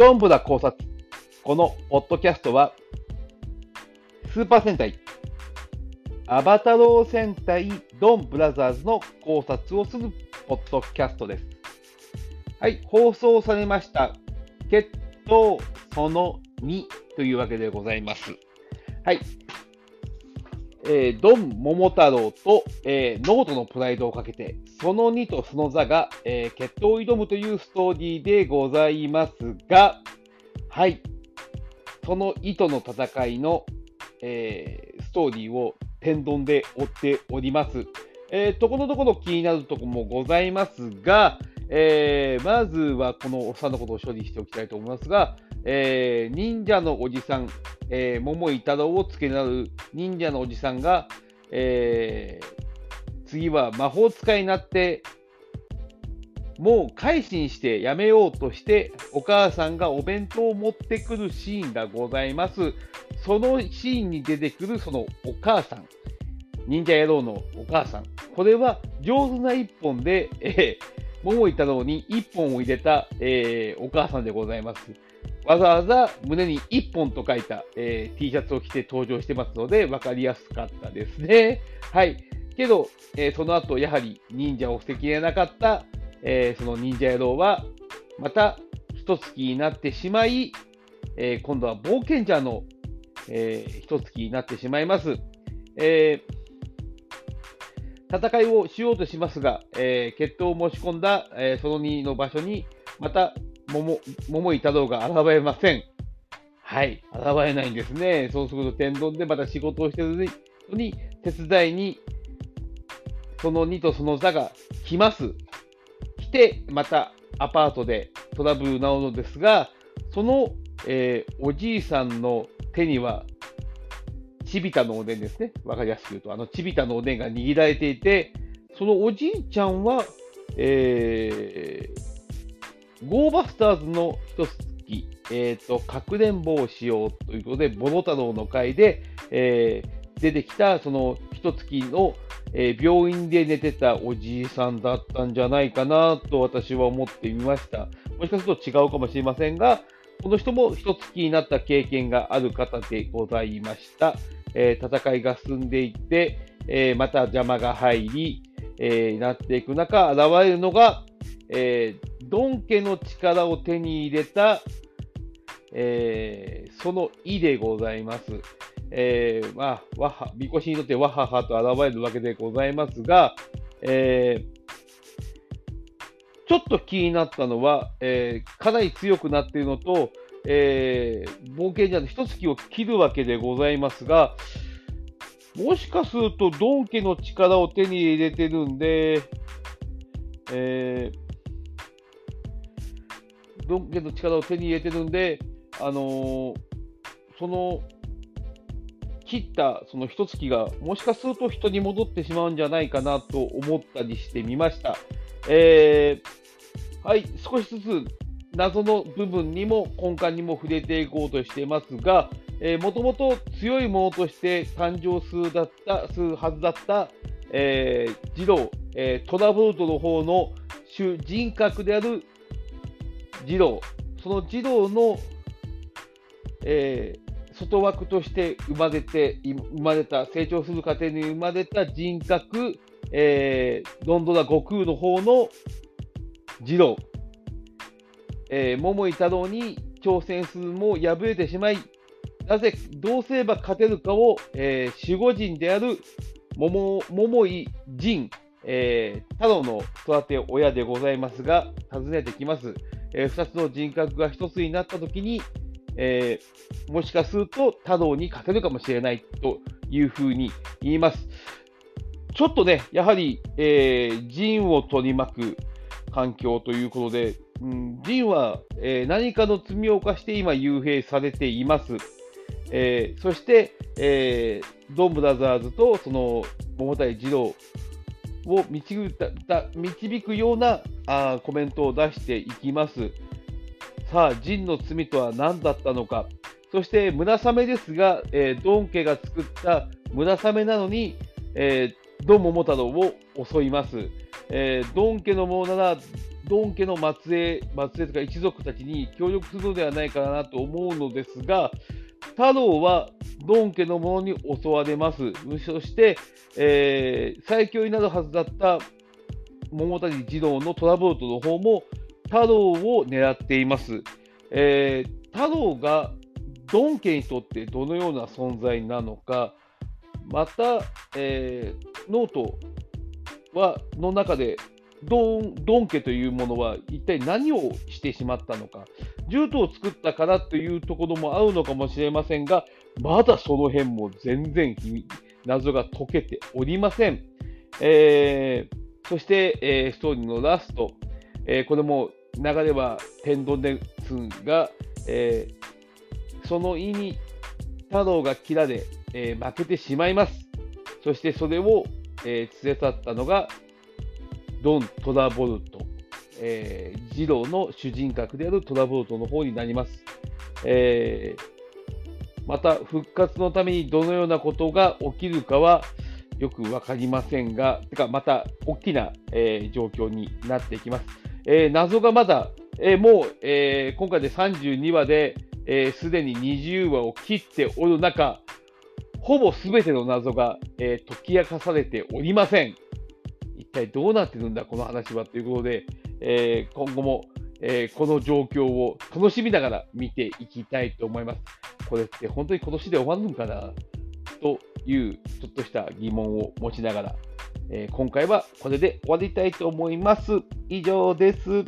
どんぶら考察。このポッドキャストは、スーパー戦隊、アバタロー戦隊ドンブラザーズの考察をするポッドキャストです。はい、放送されました。決闘その2というわけでございます。はい。えー、ドン桃太郎と、えー、脳人のプライドをかけて、ソノニとソノザが、えー、決闘を挑むというストーリーでございますが、はい。その糸の戦いの、えー、ストーリーを天丼で追っております。えー、ところどころ気になるとこもございますが、えー、まずはこのおっさんのことを処理しておきたいと思いますが、えー、忍者のおじさん、えー、桃井太郎を付けなる忍者のおじさんが、えー、次は魔法使いになって、もう改心してやめようとして、お母さんがお弁当を持ってくるシーンがございます。そのシーンに出てくるそのお母さん、忍者野郎のお母さん、これは上手な一本で、えー、桃井太郎に一本を入れた、えー、お母さんでございます。わざわざ胸に1本と書いた、えー、T シャツを着て登場してますので、分かりやすかったですね。はい。けど、えー、その後、やはり忍者を防ぎれなかった、えー、その忍者野郎は、また一月になってしまい、え今度は冒険者の、えー、一月になってしまいます。え戦いをしようとしますが、え決闘を申し込んだ、えその2の場所に、また桃、桃井太郎が現れません。はい、現れないんですね。そうすると天丼でまた仕事をしてるのに、手伝いに、その2とその座が来ます。来て、またアパートでトラブルなのですが、その、えー、おじいさんの手には、ちびたのおでんですね。わかりやすく言うと、あのちびたのおでんが握られていて、そのおじいちゃんは、えー、ゴーバスターズの一月、えっ、ー、と、かくれんぼをしようということで、ボロ太郎の会で、えー、出てきた、その一月の、えー、病院で寝てたおじいさんだったんじゃないかなと私は思ってみました。もしかすると違うかもしれませんが、この人も一月になった経験がある方でございました。えー、戦いが進んでいって、えー、また邪魔が入り、えー、なっていく中、現れるのが、えー、ドン家の力を手に入れた、えー、その意でございます。えー、まあ、わは、みこしにとってわははと現れるわけでございますが、えー、ちょっと気になったのは、えー、かなり強くなっているのと、えー、冒険者の一月を切るわけでございますが、もしかするとドン家の力を手に入れてるんで、えー、ドン家の力を手に入れてるんで、あのー、その切ったその一月がもしかすると人に戻ってしまうんじゃないかなと思ったりしてみました。えー、はい、少しずつ謎の部分にも根幹にも触れていこうとしていますが、もともと強いものとして誕生するだったするはずだった、えー、児童、えー、トラボルトの方の主人格である児童、その児童の、えー、外枠として生まれて、生まれた、成長する過程に生まれた人格、えー、ロンドラ悟空の方の児童、えー、桃井太郎に挑戦するも敗れてしまい、なぜ、どうすれば勝てるかを、えー、守護神である桃桃井仁、えー、太郎の育て親でございますが、訪ねてきます。えー、2つの人格が1つになったときに、えー、もしかすると太郎に勝てるかもしれないというふうに言います。ちょっとね、やはり、えー、陣を取り巻く環境ということで、うん、陣は、えー、何かの罪を犯して今、幽閉されています。えー、そして、えー、ドンブラザーズとその桃谷児童を導た導くようなあコメントを出していきます。さあ、ジンの罪とは何だったのか。そして、村雨ですが、えー、ドン家が作った村雨なのに、えー、ドン桃太郎を襲います。えー、ドン家のものなら、ドン家の末裔、末裔とか一族たちに協力するのではないかなと思うのですが、太郎はドン家の者に襲われます。そして、えー、最強になるはずだった桃谷児童のトラボルトの方も太郎を狙っています。えー、太郎がドン家にとってどのような存在なのか、また、えー、ノートはの中でドンドン家というものは一体何をしてしまったのか、ジュートを作ったからというところも合うのかもしれませんが、まだその辺も全然謎が解けておりません。えー、そして、えー、ストーリーのラスト、えー、これも流れは天丼ですが、えその意味、太郎が切られ、え負けてしまいます。そしてそれを、え連れ去ったのがドン・トラボルト、えー、ジローの主人格であるトラボルトの方になります。えー、また、復活のためにどのようなことが起きるかはよくわかりませんが、てか、また大きな、えー、状況になっていきます。えー、謎がまだ、えー、もう、えー、今回で32話で、す、え、で、に20話を切っておる中、ほぼ全ての謎が、え解き明かされておりません。一体どうなってるんだ、この話はということで、えー、今後も、えー、この状況を楽しみながら見ていきたいと思います。これって本当に今年で終わるのかな？というちょっとした疑問を持ちながら、えー、今回はこれで終わりたいと思います。以上です。